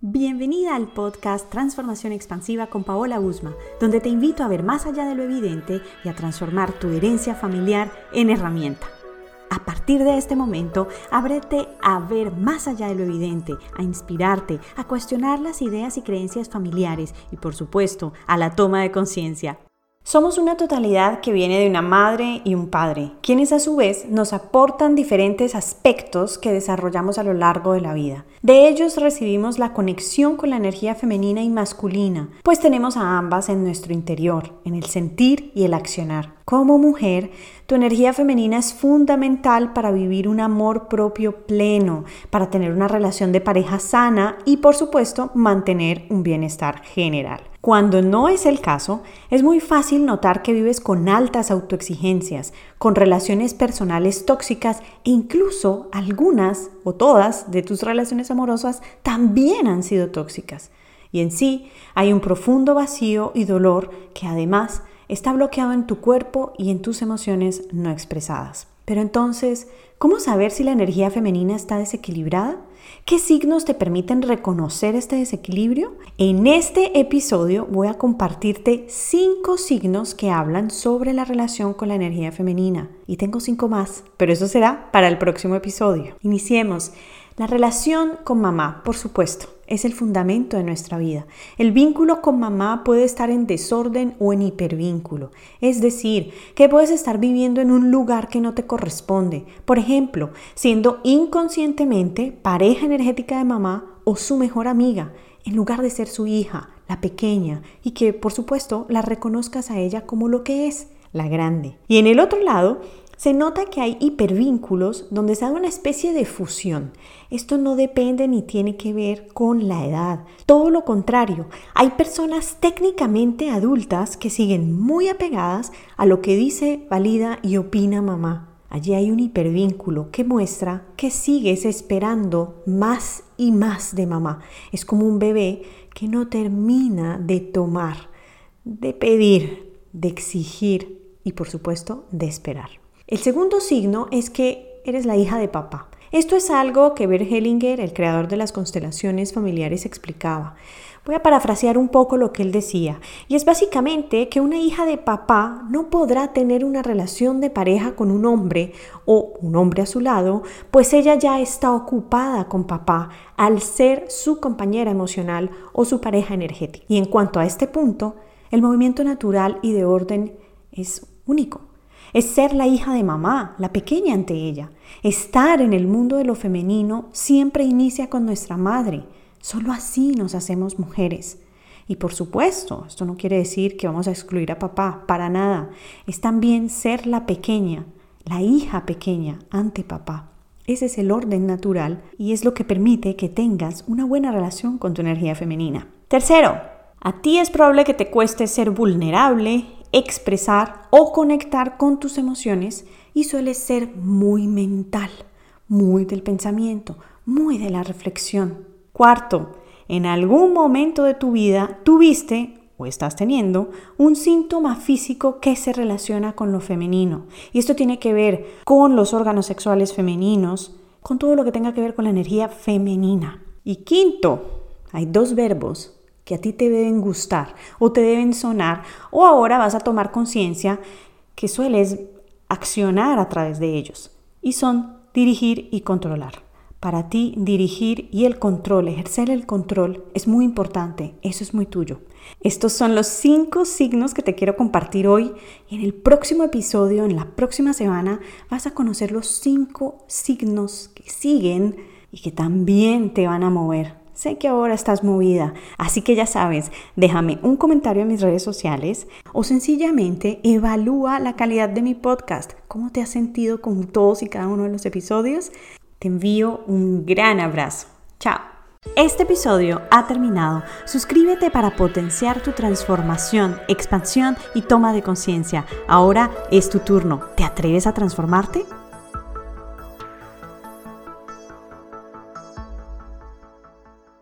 Bienvenida al podcast Transformación Expansiva con Paola Usma, donde te invito a ver más allá de lo evidente y a transformar tu herencia familiar en herramienta. A partir de este momento, ábrete a ver más allá de lo evidente, a inspirarte, a cuestionar las ideas y creencias familiares y por supuesto a la toma de conciencia. Somos una totalidad que viene de una madre y un padre, quienes a su vez nos aportan diferentes aspectos que desarrollamos a lo largo de la vida. De ellos recibimos la conexión con la energía femenina y masculina, pues tenemos a ambas en nuestro interior, en el sentir y el accionar. Como mujer, tu energía femenina es fundamental para vivir un amor propio pleno, para tener una relación de pareja sana y por supuesto mantener un bienestar general. Cuando no es el caso, es muy fácil notar que vives con altas autoexigencias, con relaciones personales tóxicas e incluso algunas o todas de tus relaciones amorosas también han sido tóxicas. Y en sí hay un profundo vacío y dolor que además está bloqueado en tu cuerpo y en tus emociones no expresadas. Pero entonces, ¿cómo saber si la energía femenina está desequilibrada? ¿Qué signos te permiten reconocer este desequilibrio? En este episodio voy a compartirte cinco signos que hablan sobre la relación con la energía femenina. Y tengo cinco más, pero eso será para el próximo episodio. Iniciemos. La relación con mamá, por supuesto, es el fundamento de nuestra vida. El vínculo con mamá puede estar en desorden o en hipervínculo, es decir, que puedes estar viviendo en un lugar que no te corresponde, por ejemplo, siendo inconscientemente pareja energética de mamá o su mejor amiga, en lugar de ser su hija, la pequeña, y que por supuesto la reconozcas a ella como lo que es, la grande. Y en el otro lado, se nota que hay hipervínculos donde se da una especie de fusión. Esto no depende ni tiene que ver con la edad. Todo lo contrario, hay personas técnicamente adultas que siguen muy apegadas a lo que dice, valida y opina mamá. Allí hay un hipervínculo que muestra que sigues esperando más y más de mamá. Es como un bebé que no termina de tomar, de pedir, de exigir y por supuesto de esperar. El segundo signo es que eres la hija de papá. Esto es algo que Bert Hellinger, el creador de las constelaciones familiares, explicaba. Voy a parafrasear un poco lo que él decía, y es básicamente que una hija de papá no podrá tener una relación de pareja con un hombre o un hombre a su lado, pues ella ya está ocupada con papá al ser su compañera emocional o su pareja energética. Y en cuanto a este punto, el movimiento natural y de orden es único. Es ser la hija de mamá, la pequeña ante ella. Estar en el mundo de lo femenino siempre inicia con nuestra madre. Solo así nos hacemos mujeres. Y por supuesto, esto no quiere decir que vamos a excluir a papá, para nada. Es también ser la pequeña, la hija pequeña ante papá. Ese es el orden natural y es lo que permite que tengas una buena relación con tu energía femenina. Tercero, a ti es probable que te cueste ser vulnerable expresar o conectar con tus emociones y suele ser muy mental, muy del pensamiento, muy de la reflexión. Cuarto, en algún momento de tu vida tuviste o estás teniendo un síntoma físico que se relaciona con lo femenino. Y esto tiene que ver con los órganos sexuales femeninos, con todo lo que tenga que ver con la energía femenina. Y quinto, hay dos verbos que a ti te deben gustar o te deben sonar, o ahora vas a tomar conciencia que sueles accionar a través de ellos. Y son dirigir y controlar. Para ti, dirigir y el control, ejercer el control, es muy importante, eso es muy tuyo. Estos son los cinco signos que te quiero compartir hoy y en el próximo episodio, en la próxima semana, vas a conocer los cinco signos que siguen y que también te van a mover Sé que ahora estás movida, así que ya sabes, déjame un comentario en mis redes sociales o sencillamente evalúa la calidad de mi podcast. ¿Cómo te has sentido con todos y cada uno de los episodios? Te envío un gran abrazo. Chao. Este episodio ha terminado. Suscríbete para potenciar tu transformación, expansión y toma de conciencia. Ahora es tu turno. ¿Te atreves a transformarte?